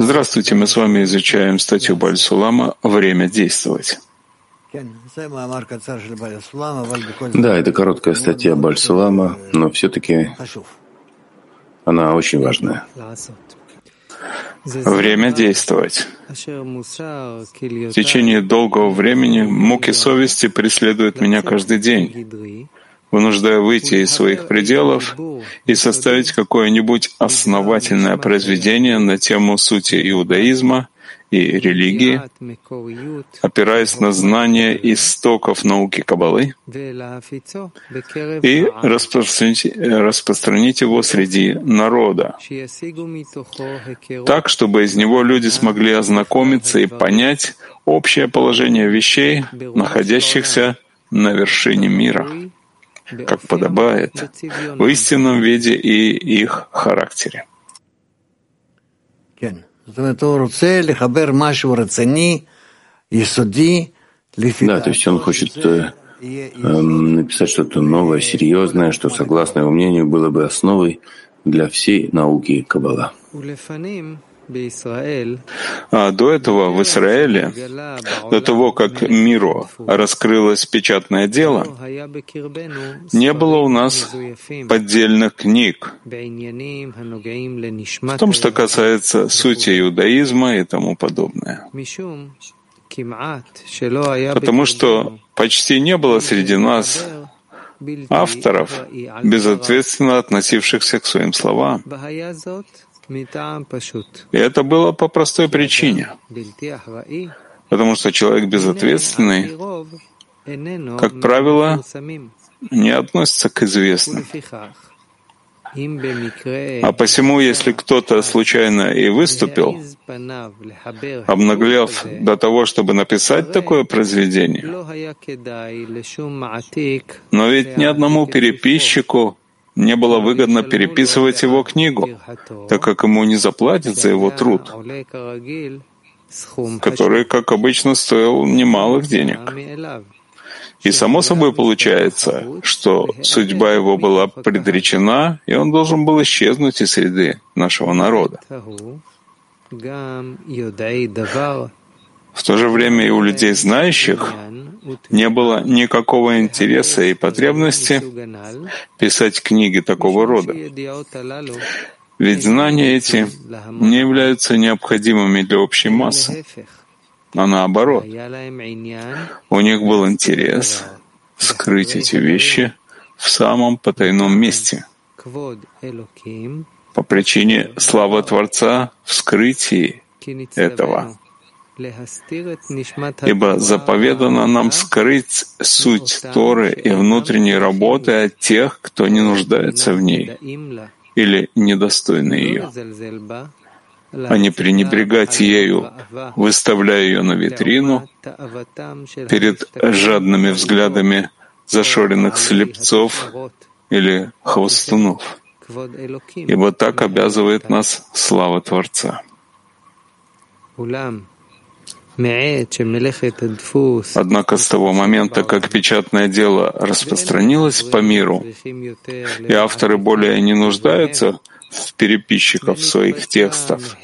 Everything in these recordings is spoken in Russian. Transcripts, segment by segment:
Здравствуйте, мы с вами изучаем статью Бальсулама «Время действовать». Да, это короткая статья Бальсулама, но все-таки она очень важная. Время действовать. В течение долгого времени муки совести преследуют меня каждый день вынуждая выйти из своих пределов и составить какое-нибудь основательное произведение на тему сути иудаизма и религии, опираясь на знания истоков науки Каббалы, и распространить, распространить его среди народа, так, чтобы из него люди смогли ознакомиться и понять общее положение вещей, находящихся на вершине мира как подобает, в истинном виде и их характере. Да, то есть он хочет э, э, написать что-то новое, серьезное, что, согласно его мнению, было бы основой для всей науки Каббала. А до этого в Израиле, до того, как миру раскрылось печатное дело, не было у нас поддельных книг в том, что касается сути иудаизма и тому подобное. Потому что почти не было среди нас авторов, безответственно относившихся к своим словам. И это было по простой причине. Потому что человек безответственный, как правило, не относится к известным. А посему, если кто-то случайно и выступил, обнаглев до того, чтобы написать такое произведение, но ведь ни одному переписчику не было выгодно переписывать его книгу, так как ему не заплатят за его труд, который, как обычно, стоил немалых денег. И само собой получается, что судьба его была предречена, и он должен был исчезнуть из среды нашего народа. В то же время и у людей знающих не было никакого интереса и потребности писать книги такого рода. Ведь знания эти не являются необходимыми для общей массы, а наоборот. У них был интерес скрыть эти вещи в самом потайном месте по причине славы Творца в скрытии этого. Ибо заповедано нам скрыть суть Торы и внутренней работы от тех, кто не нуждается в ней или недостойны ее, а не пренебрегать ею, выставляя ее на витрину перед жадными взглядами зашоренных слепцов или хвостунов, ибо так обязывает нас слава Творца. Однако с того момента, как печатное дело распространилось по миру, и авторы более не нуждаются в переписчиков своих текстов,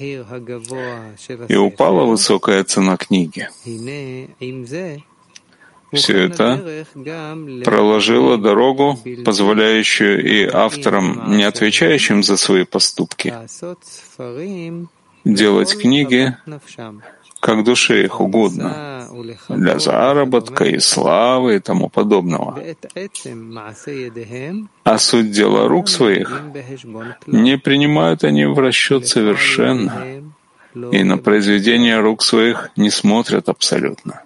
и упала высокая цена книги. Все это проложило дорогу, позволяющую и авторам, не отвечающим за свои поступки, делать книги как душе их угодно, для заработка и славы и тому подобного. А суть дела рук своих не принимают они в расчет совершенно, и на произведения рук своих не смотрят абсолютно.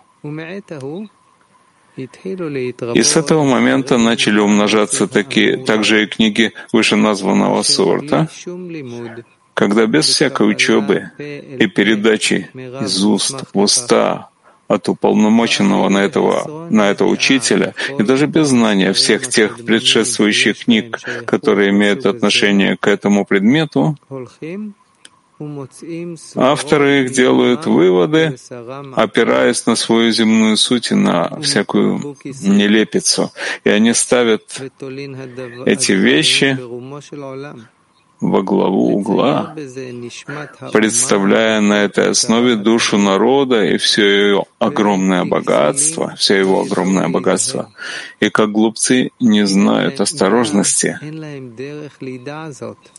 И с этого момента начали умножаться такие, также и книги вышеназванного сорта, когда без всякой учебы и передачи из уст в уста от уполномоченного на этого, на этого учителя, и даже без знания всех тех предшествующих книг, которые имеют отношение к этому предмету, авторы их делают выводы, опираясь на свою земную суть и на всякую нелепицу, и они ставят эти вещи во главу угла, представляя на этой основе душу народа и все ее огромное богатство, все его огромное богатство. И как глупцы не знают осторожности,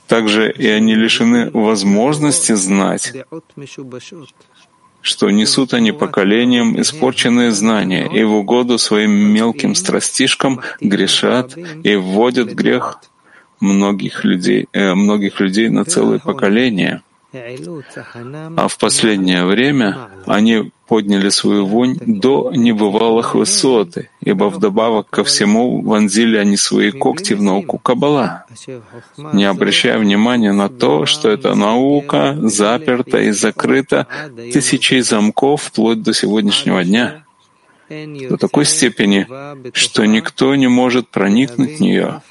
также и они лишены возможности знать, что несут они поколениям испорченные знания и в угоду своим мелким страстишкам грешат и вводят грех многих людей, э, многих людей на целые поколения. А в последнее время они подняли свою вонь до небывалых высот, ибо вдобавок ко всему вонзили они свои когти в науку Каббала, не обращая внимания на то, что эта наука заперта и закрыта тысячей замков вплоть до сегодняшнего дня до такой степени, что никто не может проникнуть в нее,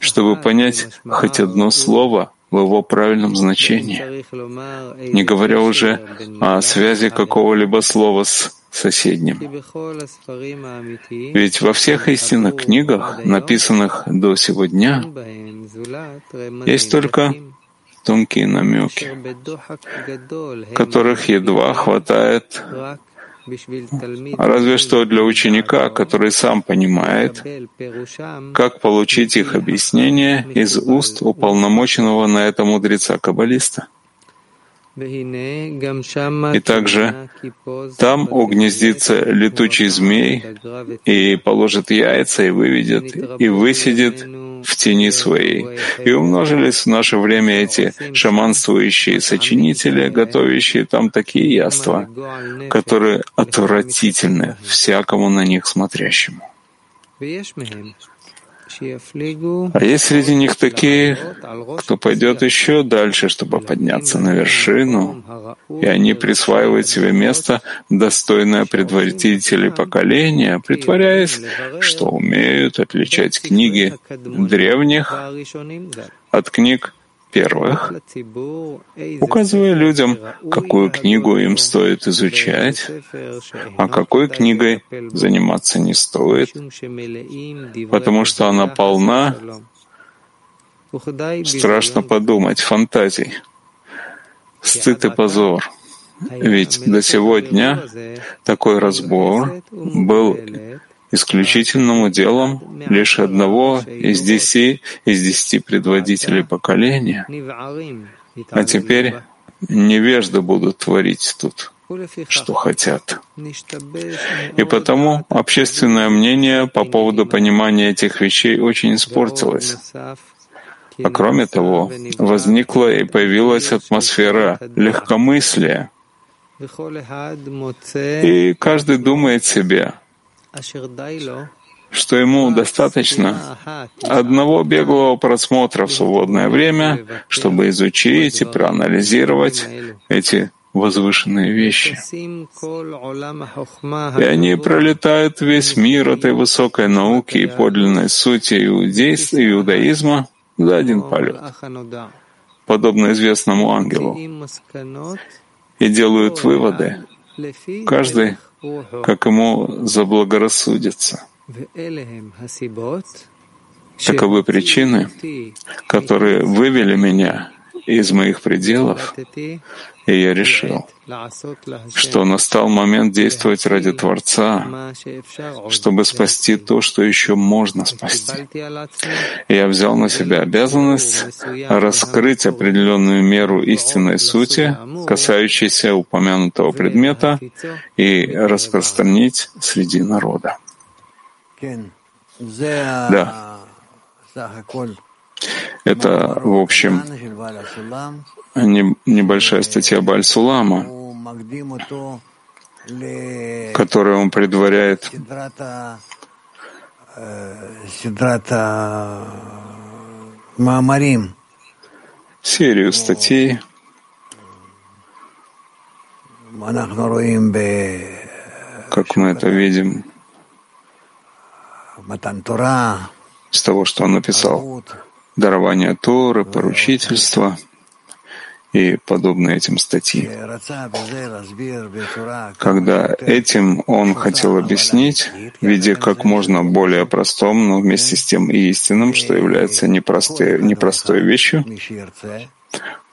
чтобы понять хоть одно слово в его правильном значении, не говоря уже о связи какого-либо слова с соседним. Ведь во всех истинных книгах, написанных до сего дня, есть только тонкие намеки, которых едва хватает Разве что для ученика, который сам понимает, как получить их объяснение из уст уполномоченного на это мудреца-каббалиста. И также там угнездится летучий змей и положит яйца и выведет, и высидит в тени своей. И умножились в наше время эти шаманствующие сочинители, готовящие там такие яства, которые отвратительны всякому на них смотрящему. А есть среди них такие, кто пойдет еще дальше, чтобы подняться на вершину, и они присваивают себе место, достойное предводителей поколения, притворяясь, что умеют отличать книги древних от книг первых, указывая людям, какую книгу им стоит изучать, а какой книгой заниматься не стоит, потому что она полна, страшно подумать, фантазий, стыд и позор. Ведь до сегодня такой разбор был исключительным уделом лишь одного из десяти, из десяти предводителей поколения. А теперь невежды будут творить тут, что хотят. И потому общественное мнение по поводу понимания этих вещей очень испортилось. А кроме того, возникла и появилась атмосфера легкомыслия. И каждый думает себе, что ему достаточно одного беглого просмотра в свободное время, чтобы изучить и проанализировать эти возвышенные вещи. И они пролетают весь мир этой высокой науки и подлинной сути иудейства, иудаизма за один полет, подобно известному ангелу, и делают выводы, каждый как ему заблагорассудится. Таковы причины, которые вывели меня из моих пределов, и я решил, что настал момент действовать ради Творца, чтобы спасти то, что еще можно спасти. Я взял на себя обязанность раскрыть определенную меру истинной сути, касающейся упомянутого предмета, и распространить среди народа. Да. Это, в общем, небольшая статья Бальсулама, которую он предваряет. Серию статей, как мы это видим. С того, что он написал, дарование Торы, поручительство и подобные этим статьи. Когда этим он хотел объяснить в виде как можно более простом, но вместе с тем и истинным, что является непростой, непростой вещью,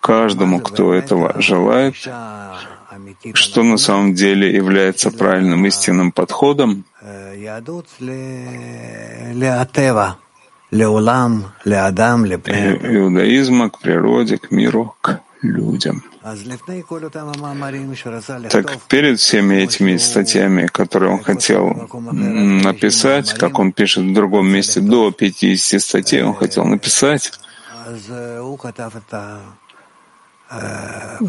каждому, кто этого желает, что на самом деле является правильным истинным подходом, иудаизма к природе, к миру, к людям. Так перед всеми этими статьями, которые он хотел написать, как он пишет в другом месте, до 50 статей он хотел написать,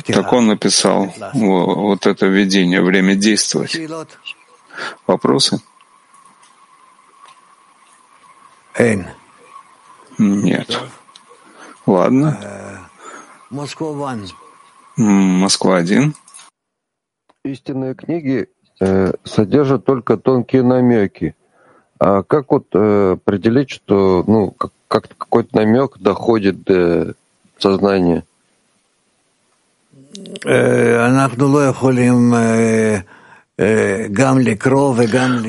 так он написал вот это введение, время действовать. Вопросы? Нет. Ладно. Москва один. Истинные книги э, содержат только тонкие намеки. А как вот э, определить, что ну, как, как какой-то намек доходит до сознания?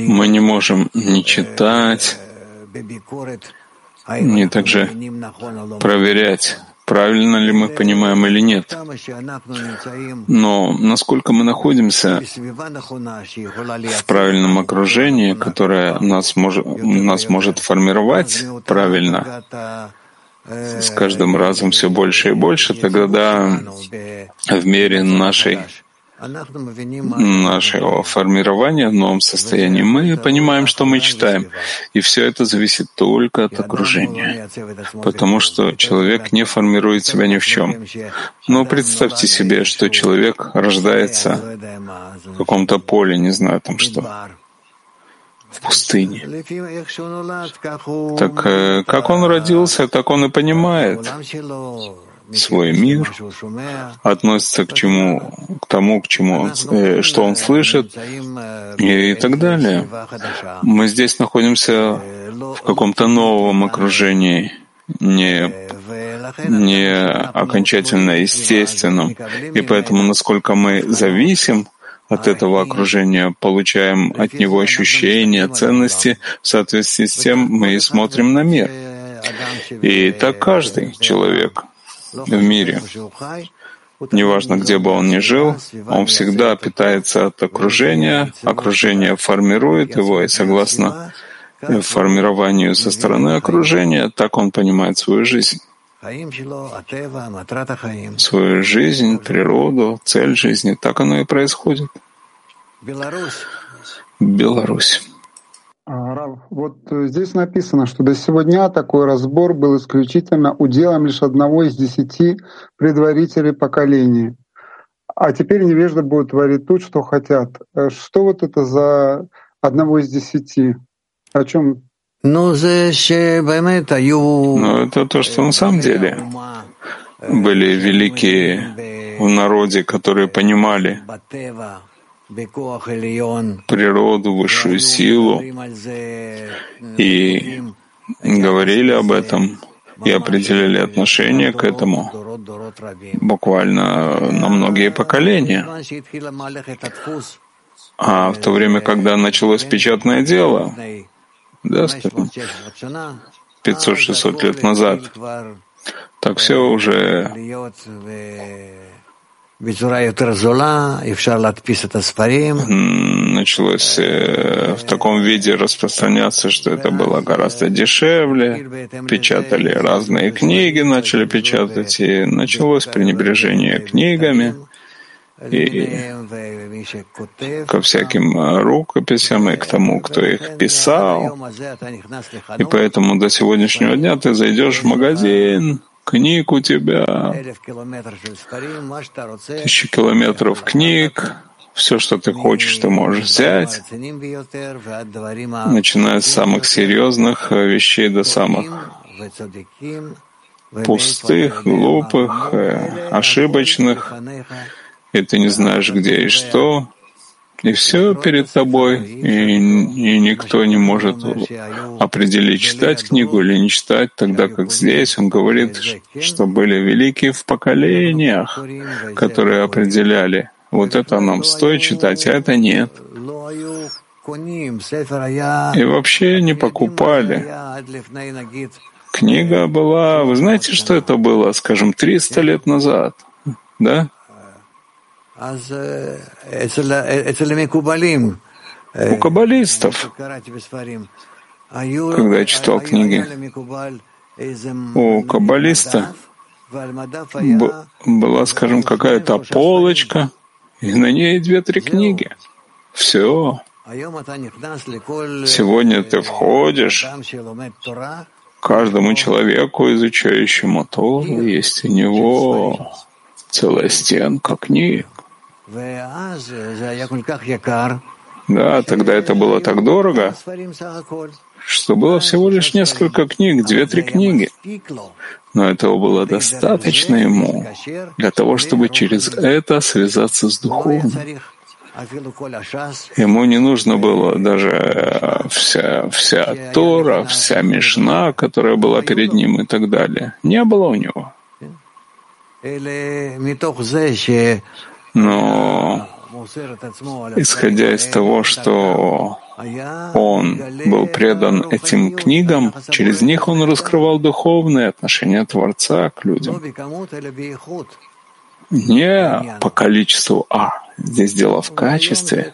Мы не можем не читать, не также проверять, правильно ли мы понимаем или нет. Но насколько мы находимся в правильном окружении, которое нас может, нас может формировать правильно, с каждым разом все больше и больше, тогда в мере нашей нашего формирования в новом состоянии, мы понимаем, что мы читаем. И все это зависит только от окружения. Потому что человек не формирует себя ни в чем. Но представьте себе, что человек рождается в каком-то поле, не знаю там что, в пустыне. Так э, как он родился, так он и понимает свой мир, относится к чему, к тому, к чему он, э, что он слышит, и, и так далее. Мы здесь находимся в каком-то новом окружении, не, не окончательно естественном. И поэтому, насколько мы зависим от этого окружения, получаем от него ощущения, ценности, в соответствии с тем мы и смотрим на мир. И так каждый человек — в мире. Неважно, где бы он ни жил, он всегда питается от окружения, окружение формирует его, и согласно формированию со стороны окружения, так он понимает свою жизнь. Свою жизнь, природу, цель жизни, так оно и происходит. Беларусь. А, Рав, вот э, здесь написано, что до сего дня такой разбор был исключительно уделом лишь одного из десяти предварителей поколения. А теперь невежды будут творить тут, что хотят. Э, что вот это за одного из десяти? О чем? Ну, это то, что на самом деле были великие в народе, которые понимали, природу, высшую силу, и говорили об этом и определили отношение к этому буквально на многие поколения. А в то время, когда началось печатное дело, да, 500-600 лет назад, так все уже началось э, в таком виде распространяться, что это было гораздо дешевле. Печатали разные книги, начали печатать, и началось пренебрежение книгами и ко всяким рукописям и к тому, кто их писал. И поэтому до сегодняшнего дня ты зайдешь в магазин, книг у тебя, тысячи километров книг, все, что ты хочешь, ты можешь взять, начиная с самых серьезных вещей до самых пустых, глупых, э, ошибочных, и ты не знаешь, где и что, и все перед тобой, и, и никто не может определить, читать книгу или не читать, тогда как здесь он говорит, что были великие в поколениях, которые определяли, вот это нам стоит читать, а это нет. И вообще не покупали. Книга была, вы знаете, что это было, скажем, 300 лет назад, да? У каббалистов, когда я читал книги, у каббалиста была, скажем, какая-то полочка, и на ней две-три книги. Все. Сегодня ты входишь, каждому человеку, изучающему Тору, есть у него целая стенка книг. Да, тогда это было так дорого, что было всего лишь несколько книг, две-три книги. Но этого было достаточно ему для того, чтобы через это связаться с Духовным. Ему не нужно было даже э, вся, вся Тора, вся Мишна, которая была перед ним и так далее. Не было у него. Но исходя из того, что он был предан этим книгам, через них он раскрывал духовные отношения Творца к людям. Не по количеству, а здесь дело в качестве.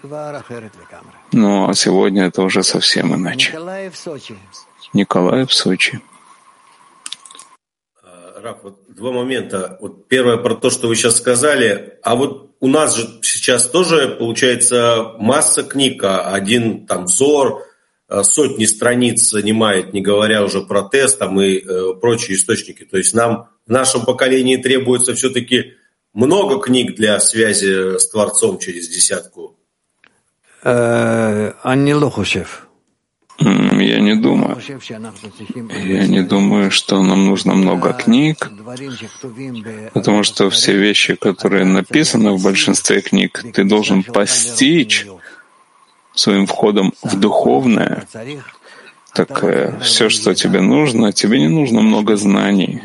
Но сегодня это уже совсем иначе. Николай в Сочи. Раф, вот два момента. Вот первое про то, что вы сейчас сказали. А вот у нас же сейчас тоже получается масса книг, а один там взор, э, сотни страниц занимает, не говоря уже про тест там, и э, прочие источники. То есть нам в нашем поколении требуется все-таки много книг для связи с Творцом через десятку. Э, Анни Лохушев. Я не думаю. Я не думаю, что нам нужно много книг, потому что все вещи, которые написаны в большинстве книг, ты должен постичь своим входом в духовное. Так э, все, что тебе нужно, тебе не нужно много знаний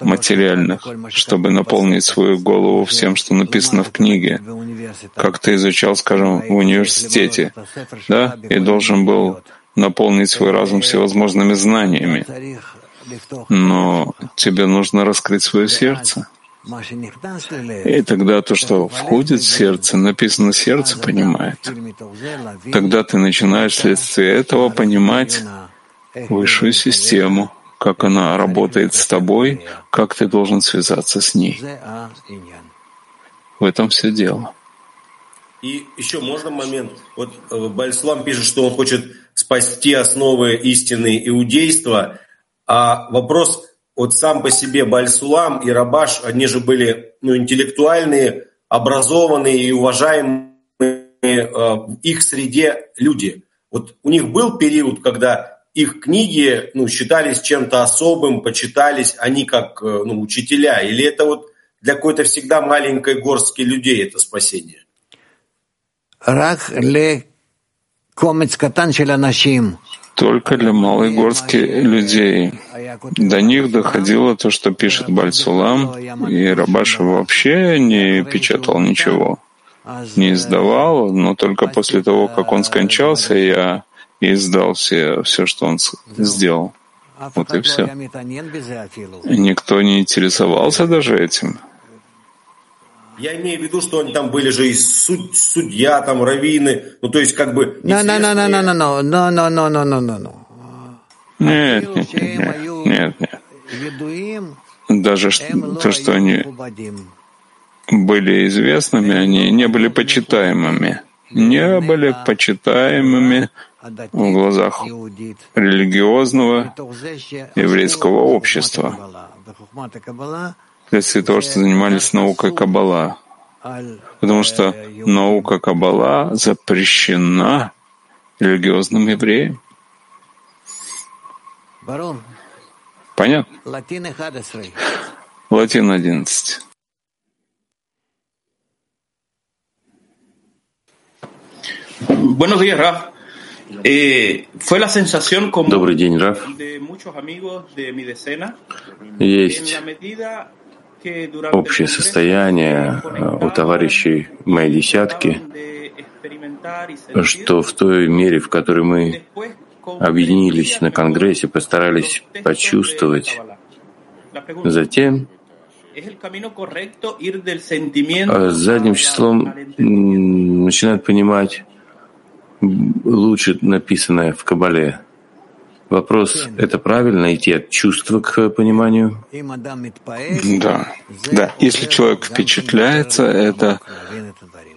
материальных, чтобы наполнить свою голову всем, что написано в книге. Как ты изучал, скажем, в университете, да, и должен был наполнить свой разум всевозможными знаниями. Но тебе нужно раскрыть свое сердце. И тогда то, что входит в сердце, написано «сердце понимает». Тогда ты начинаешь вследствие этого понимать высшую систему, как она работает с тобой, как ты должен связаться с ней. В этом все дело. И еще можно момент. Вот э, Бальслам пишет, что он хочет спасти основы истины иудейства. А вопрос, вот сам по себе Бальсулам и Рабаш, они же были ну, интеллектуальные, образованные и уважаемые э, в их среде люди. Вот у них был период, когда их книги ну, считались чем-то особым, почитались они как э, ну, учителя? Или это вот для какой-то всегда маленькой горстки людей это спасение? Только для малой горстки людей. До них доходило то, что пишет Бальсулам, и Рабаша вообще не печатал ничего, не издавал, но только после того, как он скончался, я издал все, все что он сделал. Вот и все. Никто не интересовался даже этим. Я имею в виду, что они там были же и суд, судья, там раввины, ну то есть как бы... No, no, no, no, no, no, no, no, no, no, no, no, no. Нет, нет, нет, нет, нет. Даже то, что они были известными, они не были почитаемыми. Не были почитаемыми в глазах религиозного еврейского общества вследствие того, что занимались наукой Каббала. Потому что наука Каббала запрещена религиозным евреям. Понятно? Латин 11. Buenos días, Raf. Eh, fue la sensación como Добрый день, Раф. de muchos amigos de mi decena en Есть la medida общее состояние э, у товарищей моей десятки, что в той мере, в которой мы объединились на Конгрессе, постарались почувствовать, затем ¿es el camino correcto ir del sentimiento а задним числом начинают понимать лучше написанное в Кабале. Вопрос, это правильно идти от чувства к пониманию? Да, да. Если человек впечатляется, это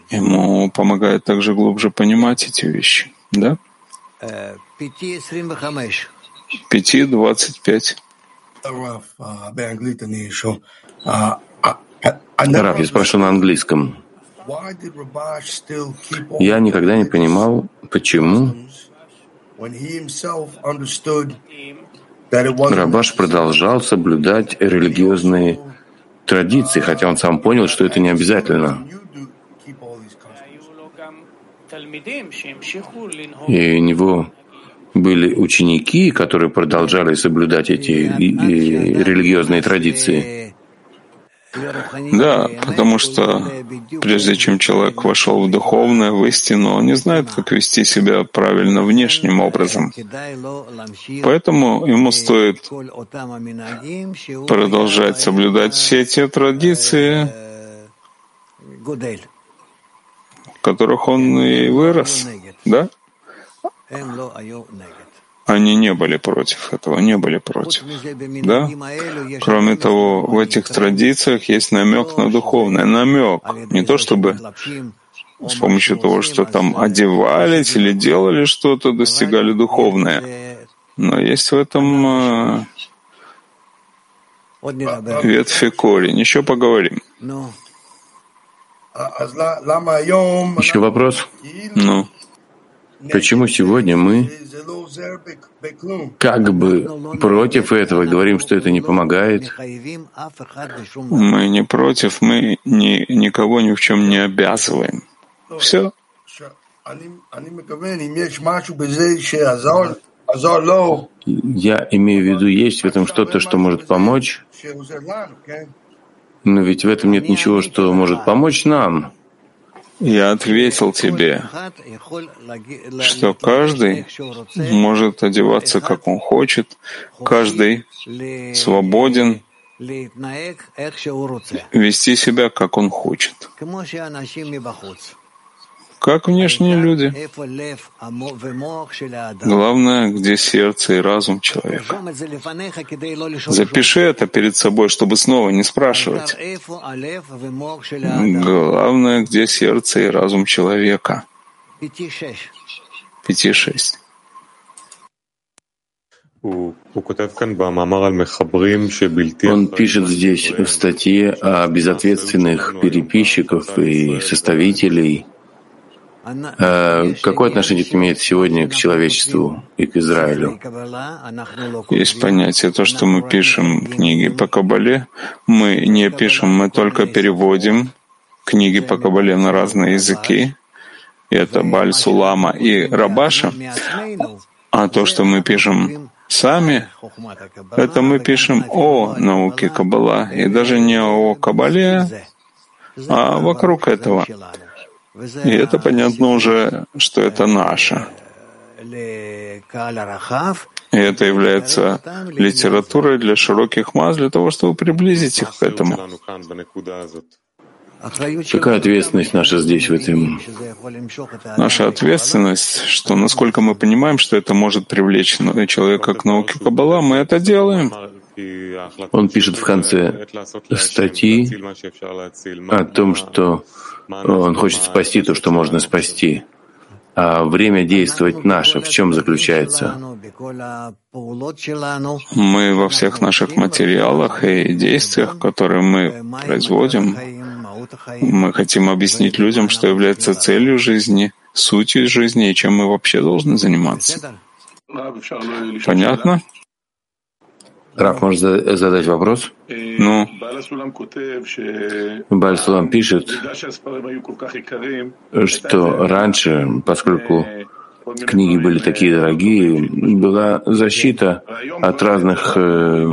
ему помогает также глубже понимать эти вещи. Да? Пяти двадцать пять. Раф, я спрашиваю на английском. Я никогда не понимал, почему Рабаш продолжал соблюдать религиозные традиции, хотя он сам понял, что это не обязательно. И у него были ученики, которые продолжали соблюдать эти и- и религиозные традиции. Да, потому что прежде чем человек вошел в духовное, в истину, он не знает, как вести себя правильно внешним образом. Поэтому ему стоит продолжать соблюдать все те традиции, в которых он и вырос. Да? Они не были против этого, не были против. Да? Кроме того, в этих традициях есть намек на духовное. Намек. Не то чтобы с помощью того, что там одевались или делали что-то, достигали духовное. Но есть в этом э, ветвь и корень. Еще поговорим. Еще вопрос? Ну, Почему сегодня мы как бы против этого говорим, что это не помогает? мы не против, мы ни, никого ни в чем не обязываем. Все. Я имею в виду, есть в этом что-то, что может помочь, но ведь в этом нет ничего, что может помочь нам. Я ответил тебе, что каждый может одеваться, как он хочет, каждый свободен вести себя, как он хочет. Как внешние люди. Главное, где сердце и разум человека. Запиши это перед собой, чтобы снова не спрашивать. Главное, где сердце и разум человека. Пяти-шесть. Он пишет здесь в статье о безответственных переписчиках и составителей. Э, Какое отношение это имеет сегодня к человечеству и к Израилю? Есть понятие, то, что мы пишем книги по Кабале, мы не пишем, мы только переводим книги по Кабале на разные языки. И это Баль, Сулама и Рабаша. А то, что мы пишем сами, это мы пишем о науке Каббала, и даже не о Кабале, а вокруг этого. И это понятно уже, что это наше. И это является литературой для широких масс, для того, чтобы приблизить их к этому. Какая ответственность наша здесь, в этом? Наша ответственность, что насколько мы понимаем, что это может привлечь человека к науке Каббала, мы это делаем. Он пишет в конце статьи о том, что он хочет спасти то, что можно спасти. А время действовать наше в чем заключается? Мы во всех наших материалах и действиях, которые мы производим, мы хотим объяснить людям, что является целью жизни, сутью жизни и чем мы вообще должны заниматься. Понятно? Раф, может задать вопрос? Ну? Бальсулам пишет, что раньше, поскольку книги были такие дорогие, была защита от разных э,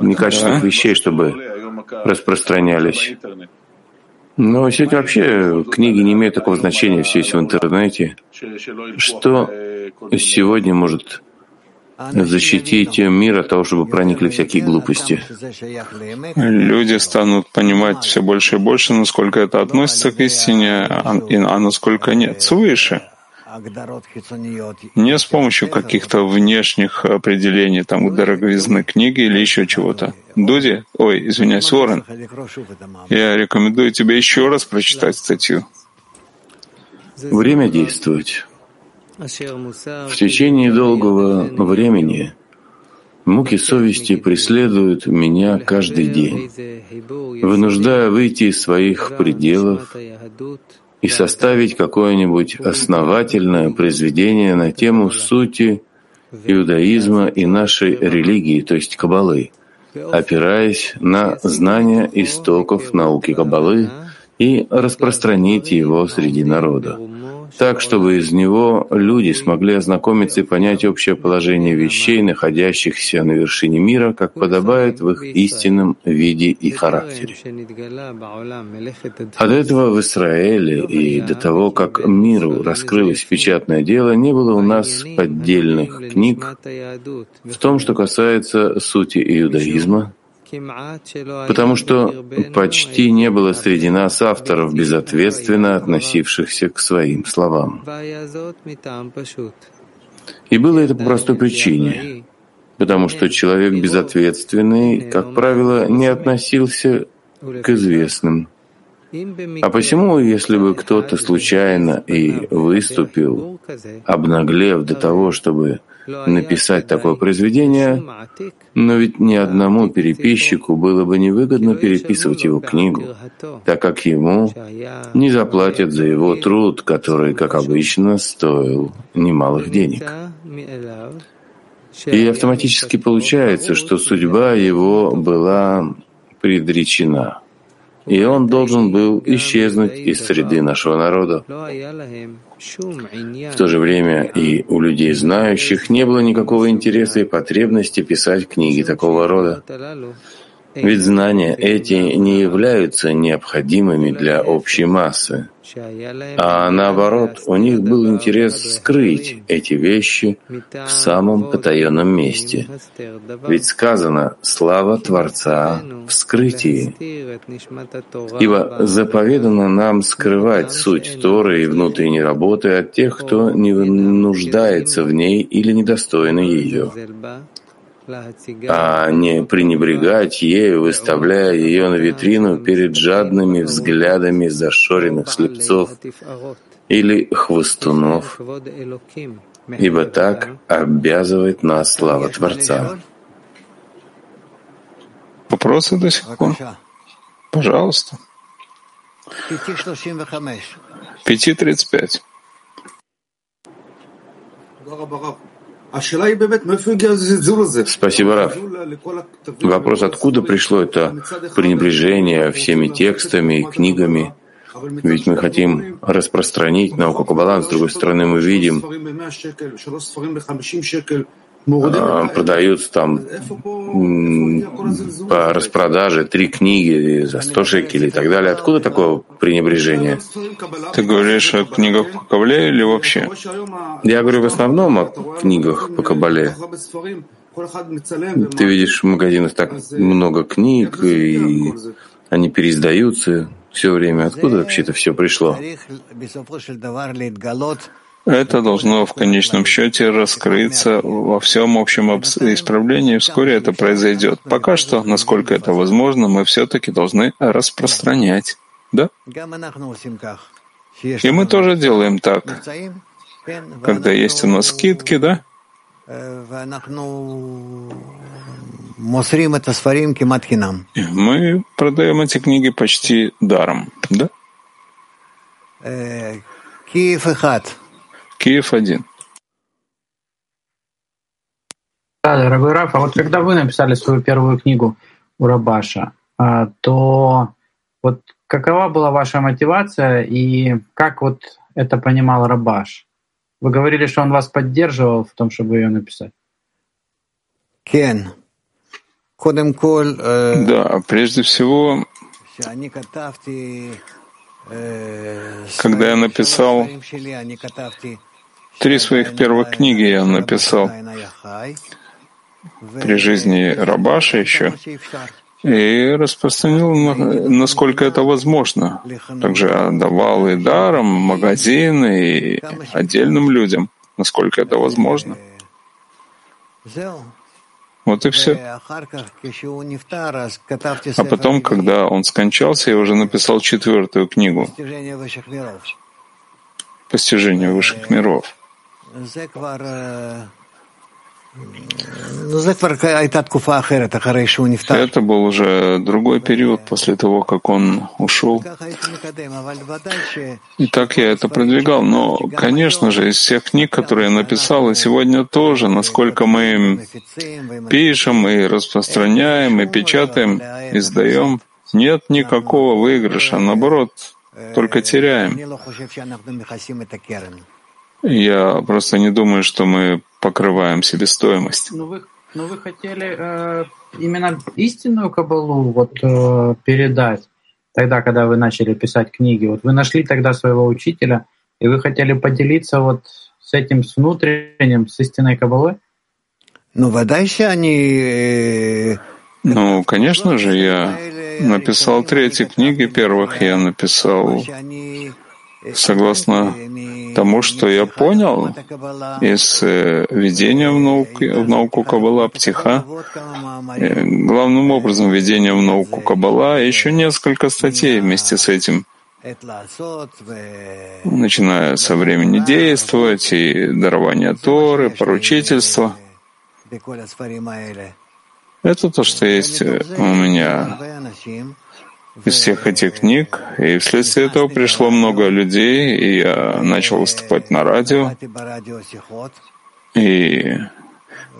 некачественных вещей, чтобы распространялись. Но сегодня вообще книги не имеют такого значения, все есть в интернете. Что сегодня может защитить мир от того, чтобы проникли всякие глупости. Люди станут понимать все больше и больше, насколько это относится к истине, а, а насколько нет, свыше. Не с помощью каких-то внешних определений, там, дороговизны книги или еще чего-то. Дуди, ой, извиняюсь, Уоррен, я рекомендую тебе еще раз прочитать статью. Время действовать. В течение долгого времени муки совести преследуют меня каждый день, вынуждая выйти из своих пределов и составить какое-нибудь основательное произведение на тему сути иудаизма и нашей религии, то есть Кабалы, опираясь на знания истоков науки Кабалы и распространить его среди народа так, чтобы из него люди смогли ознакомиться и понять общее положение вещей, находящихся на вершине мира, как подобает в их истинном виде и характере. До этого в Израиле и до того, как миру раскрылось печатное дело, не было у нас поддельных книг в том, что касается сути иудаизма, потому что почти не было среди нас авторов, безответственно относившихся к своим словам. И было это по простой причине, потому что человек безответственный, как правило, не относился к известным. А посему, если бы кто-то случайно и выступил, обнаглев до того, чтобы написать такое произведение, но ведь ни одному переписчику было бы невыгодно переписывать его книгу, так как ему не заплатят за его труд, который, как обычно, стоил немалых денег. И автоматически получается, что судьба его была предречена — и он должен был исчезнуть из среды нашего народа. В то же время и у людей знающих не было никакого интереса и потребности писать книги такого рода. Ведь знания эти не являются необходимыми для общей массы. А наоборот, у них был интерес скрыть эти вещи в самом потаенном месте. Ведь сказано «Слава Творца в скрытии». Ибо заповедано нам скрывать суть Торы и внутренней работы от тех, кто не нуждается в ней или недостойны ее а не пренебрегать ею, выставляя ее на витрину перед жадными взглядами зашоренных слепцов или хвостунов, ибо так обязывает нас слава Творца. Вопросы до сих пор? Пожалуйста. 5.35. Спасибо, Раф. Вопрос, откуда пришло это пренебрежение всеми текстами и книгами? Ведь мы хотим распространить науку Каббала, с другой стороны мы видим, а, продаются там по распродаже три книги за 100 шекелей и так далее. Откуда такое пренебрежение? Ты говоришь о книгах по Кабале или вообще? Я говорю в основном о книгах по Кабале. Ты видишь в магазинах так много книг, и они переиздаются все время. Откуда вообще это все пришло? Это должно в конечном счете раскрыться во всем общем исправлении. Вскоре это произойдет. Пока что, насколько это возможно, мы все-таки должны распространять. Да? И мы тоже делаем так. Когда есть у нас скидки, да? Мы продаем эти книги почти даром, да? Киев один. Да, дорогой Раф, а вот когда вы написали свою первую книгу у Рабаша, а, то вот какова была ваша мотивация и как вот это понимал Рабаш? Вы говорили, что он вас поддерживал в том, чтобы ее написать. Э, да, прежде всего, э, когда я написал три своих первых книги, я написал при жизни Рабаша еще, и распространил, насколько это возможно. Также отдавал и даром, магазины, и отдельным людям, насколько это возможно. Вот и все. А потом, когда он скончался, я уже написал четвертую книгу «Постижение высших миров». Это был уже другой период после того, как он ушел. И так я это продвигал. Но, конечно же, из всех книг, которые я написал, и сегодня тоже, насколько мы пишем и распространяем, и печатаем, издаем, нет никакого выигрыша. Наоборот, только теряем. Я просто не думаю, что мы покрываем себестоимость. Но ну, вы, но ну, вы хотели э, именно истинную кабалу вот, э, передать тогда, когда вы начали писать книги. Вот вы нашли тогда своего учителя, и вы хотели поделиться вот с этим, с внутренним, с истинной кабалой? Ну, водайся они... Э, ну, конечно же, я написал третьи книги первых, я написал согласно тому, что я понял из э, введения в науку, в науку Каббала, Птиха, э, главным образом введение в науку Каббала, еще несколько статей вместе с этим, начиная со времени действовать и дарования Торы, поручительства. Это то, что есть у меня из всех этих книг, и вследствие этого пришло много людей, и я начал выступать на радио, и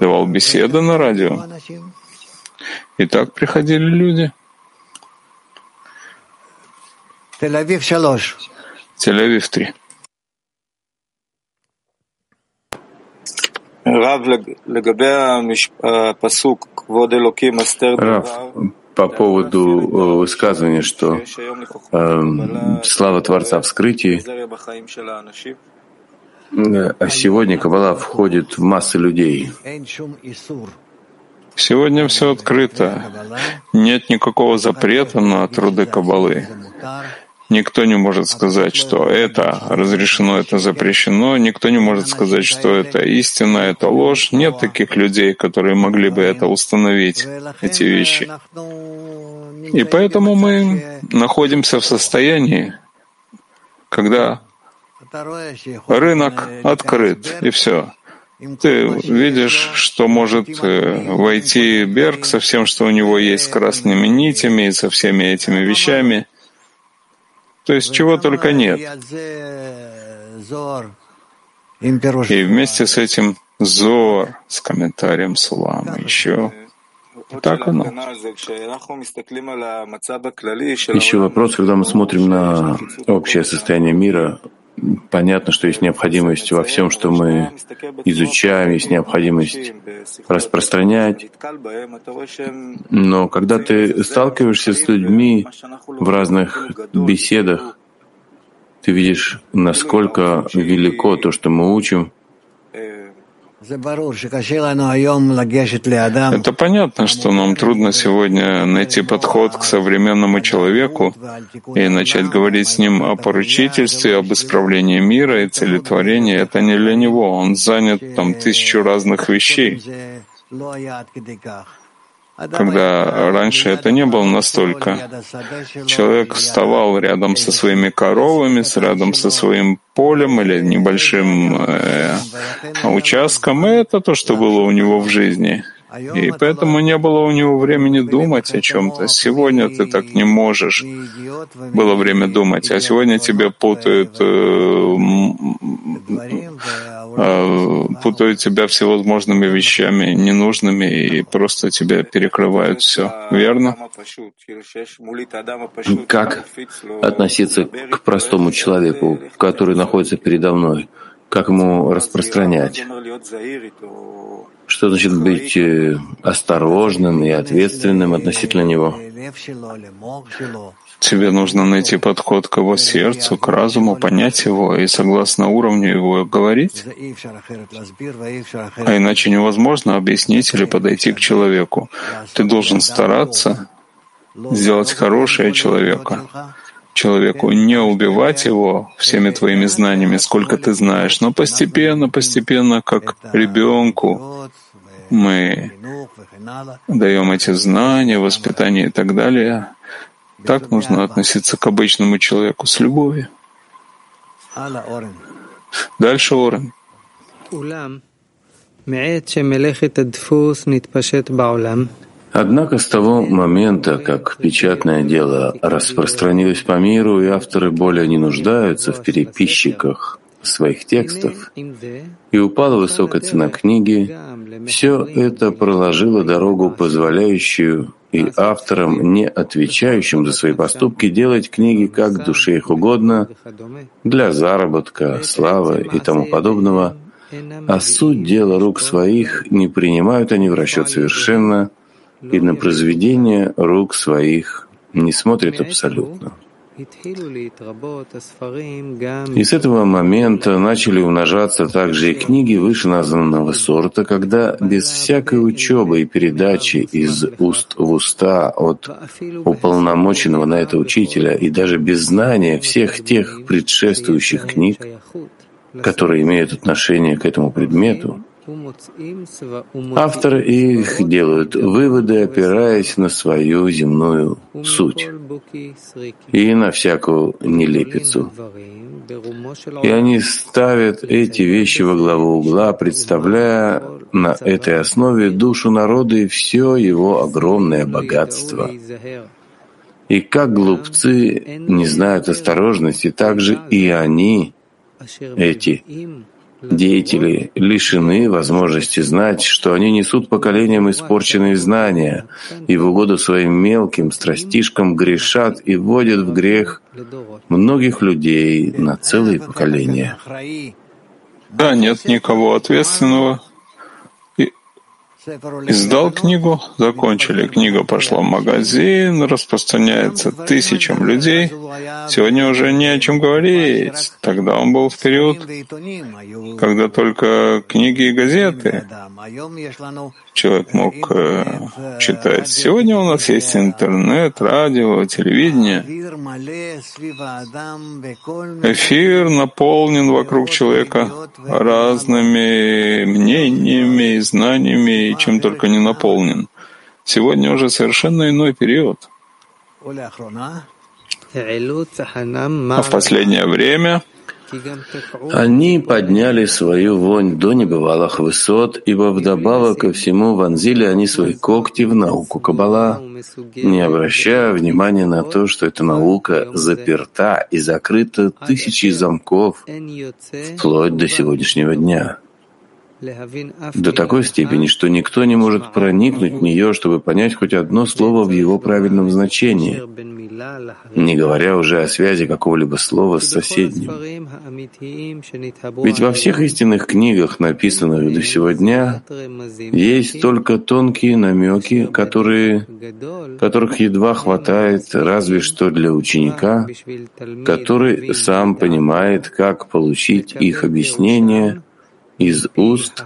давал беседы на радио. И так приходили люди. Тель-Авив 3. Рав, по поводу э, высказывания, что э, слава Творца в скрытии, а сегодня Каббала входит в массы людей. Сегодня все открыто. Нет никакого запрета на труды Каббалы. Никто не может сказать, что это разрешено, это запрещено. Никто не может сказать, что это истина, это ложь. Нет таких людей, которые могли бы это установить, эти вещи. И поэтому мы находимся в состоянии, когда рынок открыт, и все. Ты видишь, что может э, войти Берг со всем, что у него есть с красными нитями и со всеми этими вещами. То есть чего только нет. И вместе с этим Зор с комментарием Сулама еще. Так оно. Еще вопрос, когда мы смотрим на общее состояние мира, понятно, что есть необходимость во всем, что мы изучаем, есть необходимость распространять. Но когда ты сталкиваешься с людьми в разных беседах, ты видишь, насколько велико то, что мы учим — это понятно, что нам трудно сегодня найти подход к современному человеку и начать говорить с ним о поручительстве, об исправлении мира и целетворении. Это не для него. Он занят там тысячу разных вещей когда раньше это не было настолько. Человек вставал рядом со своими коровами, рядом со своим полем или небольшим э, участком, и это то, что было у него в жизни. И поэтому не было у него времени думать о чем-то. Сегодня ты так не можешь. Было время думать, а сегодня тебя путают, э, э, путают тебя всевозможными вещами, ненужными, и просто тебя перекрывают все. Верно? Как относиться к простому человеку, который находится передо мной? Как ему распространять? Что значит быть э, осторожным и ответственным относительно него? Тебе нужно найти подход к его сердцу, к разуму, понять его и согласно уровню его говорить. А иначе невозможно объяснить или подойти к человеку. Ты должен стараться сделать хорошее человека, человеку, не убивать его всеми твоими знаниями, сколько ты знаешь, но постепенно, постепенно, как ребенку, мы даем эти знания, воспитание и так далее. Так нужно относиться к обычному человеку с любовью. Дальше Орен. Однако с того момента, как печатное дело распространилось по миру, и авторы более не нуждаются в переписчиках своих текстов, и упала высокая цена книги, все это проложило дорогу, позволяющую и авторам, не отвечающим за свои поступки, делать книги как душе их угодно, для заработка, славы и тому подобного, а суть дела рук своих не принимают они в расчет совершенно — и на произведение рук своих не смотрит абсолютно. И с этого момента начали умножаться также и книги вышеназванного сорта, когда без всякой учебы и передачи из уст в уста от уполномоченного на это учителя и даже без знания всех тех предшествующих книг, которые имеют отношение к этому предмету, Авторы их делают выводы, опираясь на свою земную суть и на всякую нелепицу. И они ставят эти вещи во главу угла, представляя на этой основе душу народа и все его огромное богатство. И как глупцы не знают осторожности, так же и они, эти Деятели лишены возможности знать, что они несут поколениям испорченные знания и в угоду своим мелким страстишкам грешат и вводят в грех многих людей на целые поколения. Да, нет никого ответственного, Издал книгу, закончили, книга пошла в магазин, распространяется тысячам людей. Сегодня уже не о чем говорить. Тогда он был в период, когда только книги и газеты человек мог э, читать. Сегодня у нас есть интернет, радио, телевидение. Эфир наполнен вокруг человека разными мнениями знаниями, и чем только не наполнен. Сегодня уже совершенно иной период. А в последнее время они подняли свою вонь до небывалых высот, ибо вдобавок ко всему вонзили они свои когти в науку Каббала, не обращая внимания на то, что эта наука заперта и закрыта тысячи замков вплоть до сегодняшнего дня до такой степени, что никто не может проникнуть в нее, чтобы понять хоть одно слово в его правильном значении, не говоря уже о связи какого-либо слова с соседним. Ведь во всех истинных книгах, написанных до сегодня, есть только тонкие намеки, которые, которых едва хватает разве что для ученика, который сам понимает, как получить их объяснение — из уст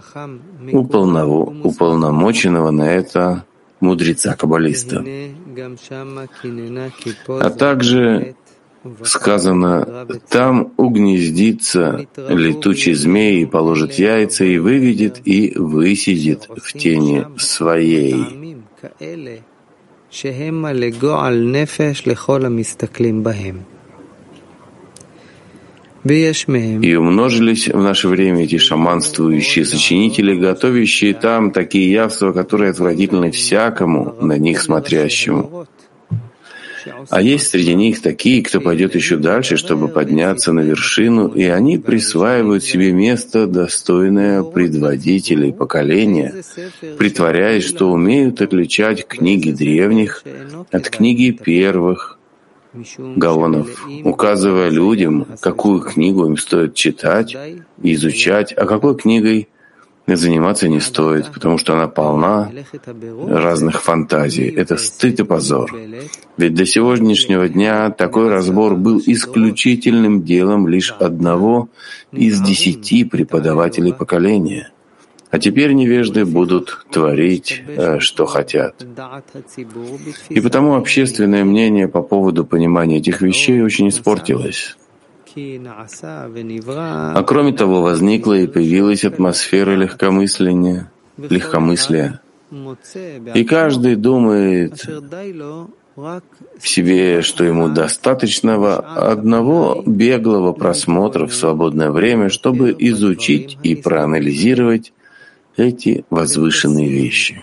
уполномоченного на это мудреца-каббалиста. А также сказано, там угнездится летучий змей и положит яйца, и выведет, и высидит в тени своей. И умножились в наше время эти шаманствующие сочинители, готовящие там такие явства, которые отвратительны всякому, на них смотрящему. А есть среди них такие, кто пойдет еще дальше, чтобы подняться на вершину, и они присваивают себе место, достойное предводителей поколения, притворяясь, что умеют отличать книги древних от книги первых гаонов, указывая людям, какую книгу им стоит читать и изучать, а какой книгой заниматься не стоит, потому что она полна разных фантазий. Это стыд и позор. Ведь до сегодняшнего дня такой разбор был исключительным делом лишь одного из десяти преподавателей поколения. А теперь невежды будут творить, э, что хотят. И потому общественное мнение по поводу понимания этих вещей очень испортилось. А кроме того, возникла и появилась атмосфера легкомысления, легкомыслия. И каждый думает в себе, что ему достаточного одного беглого просмотра в свободное время, чтобы изучить и проанализировать эти возвышенные вещи.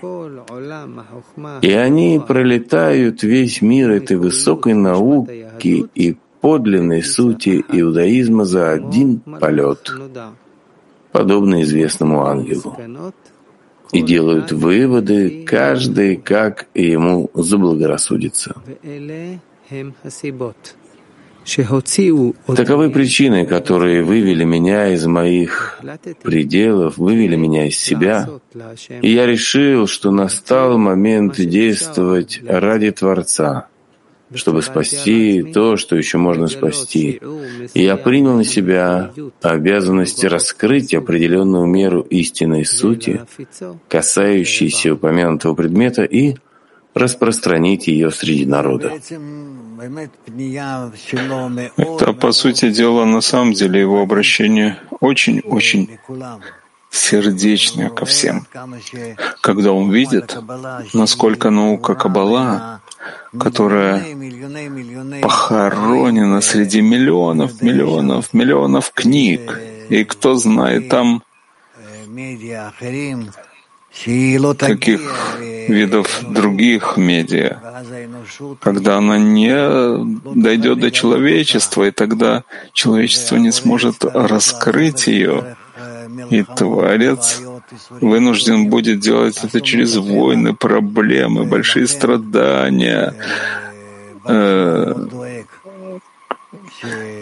И они пролетают весь мир этой высокой науки и подлинной сути иудаизма за один полет, подобно известному ангелу, и делают выводы, каждый как ему заблагорассудится. Таковы причины, которые вывели меня из моих пределов, вывели меня из себя. И я решил, что настал момент действовать ради Творца, чтобы спасти то, что еще можно спасти. И я принял на себя обязанность раскрыть определенную меру истинной сути, касающейся упомянутого предмета, и распространить ее среди народа. Это, по сути дела, на самом деле его обращение очень-очень сердечное ко всем. Когда он видит, насколько наука Каббала, которая похоронена среди миллионов, миллионов, миллионов книг, и кто знает там каких видов других медиа, когда она не дойдет до человечества, и тогда человечество не сможет раскрыть ее, и Творец вынужден будет делать это через войны, проблемы, большие страдания, э,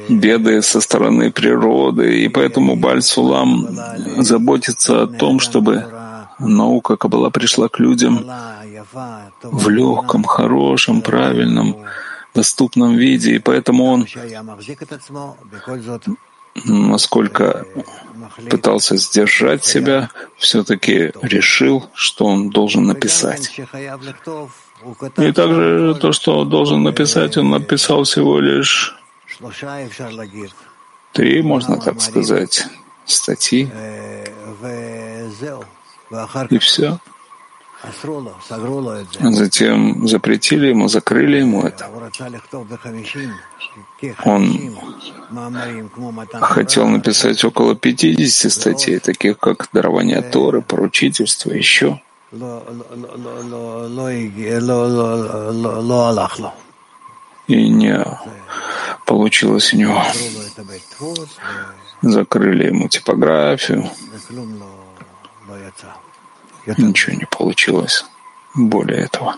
беды со стороны природы. И поэтому Баль-Сулам заботится о том, чтобы наука Каббала пришла к людям в легком, хорошем, правильном, доступном виде, и поэтому он, насколько пытался сдержать себя, все-таки решил, что он должен написать. И также то, что он должен написать, он написал всего лишь три, можно так сказать, статьи и все. Затем запретили ему, закрыли ему это. Он хотел написать около 50 статей, таких как дарование Торы, поручительство, еще. И не получилось у него. Закрыли ему типографию. Ничего не получилось более этого.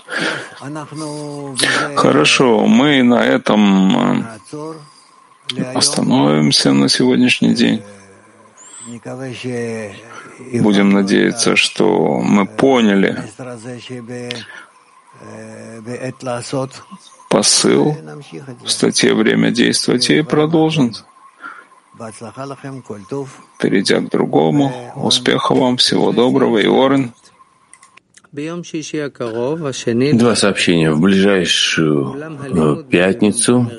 Хорошо, мы на этом э, остановимся на сегодняшний день. Будем надеяться, что мы поняли посыл в статье «Время действовать» и продолжим Перейдя к другому, успеха вам, всего доброго, и Орен. Два сообщения. В ближайшую э, пятницу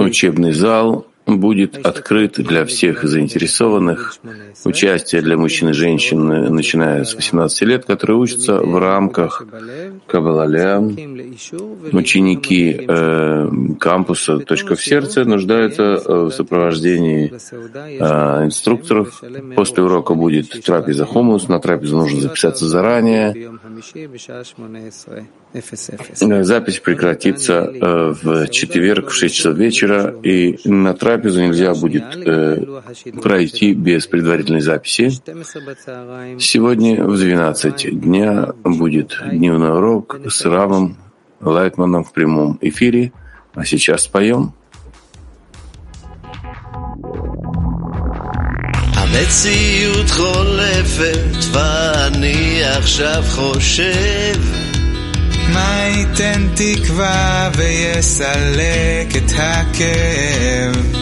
учебный зал будет открыт для всех заинтересованных, участие для мужчин и женщин, начиная с 18 лет, которые учатся в рамках Кабалаля. Ученики э, кампуса «Точка в сердце» нуждаются в сопровождении э, инструкторов. После урока будет трапеза хумус, на трапезу нужно записаться заранее. Запись прекратится э, в четверг в 6 часов вечера, и на трапезу нельзя будет э, пройти без предварительной записи. Сегодня в 12 дня будет дневной урок с Равом Лайтманом в прямом эфире. А сейчас споем. המציאות חולפת ואני עכשיו חושב מה ייתן תקווה ויסלק את הכאב.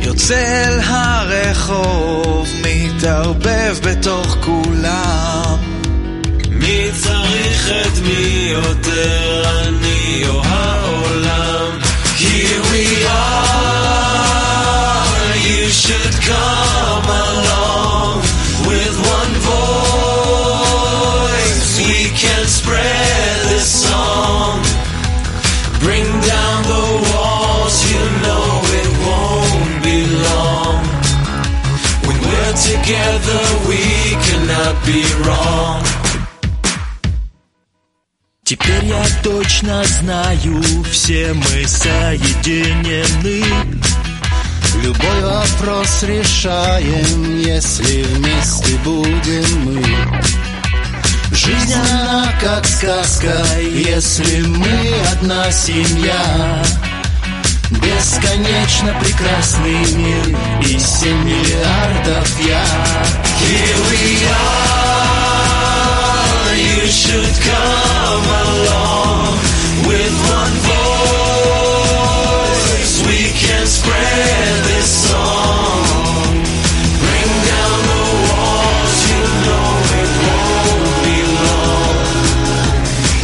יוצא אל הרחוב, מתערבב בתוך כולם. מי צריך את מי יותר, אני או be wrong. Теперь я точно знаю, все мы соединены. Любой вопрос решаем, если вместе будем мы. Жизнь она как сказка, если мы одна семья. Бесконечно прекрасный мир и семь миллиардов я. Here we are, you should come along with one voice. We can spread this song. Bring down the walls, you know it won't be long.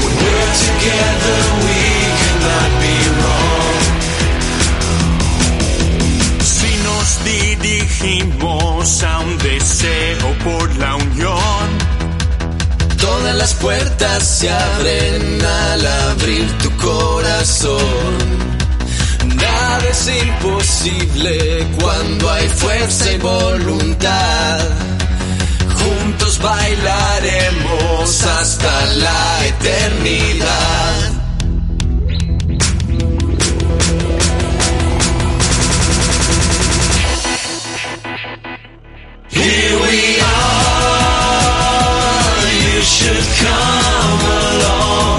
When we're together, a un deseo por la unión, todas las puertas se abren al abrir tu corazón. Nada es imposible cuando hay fuerza y voluntad. Juntos bailaremos hasta la eternidad. should come along.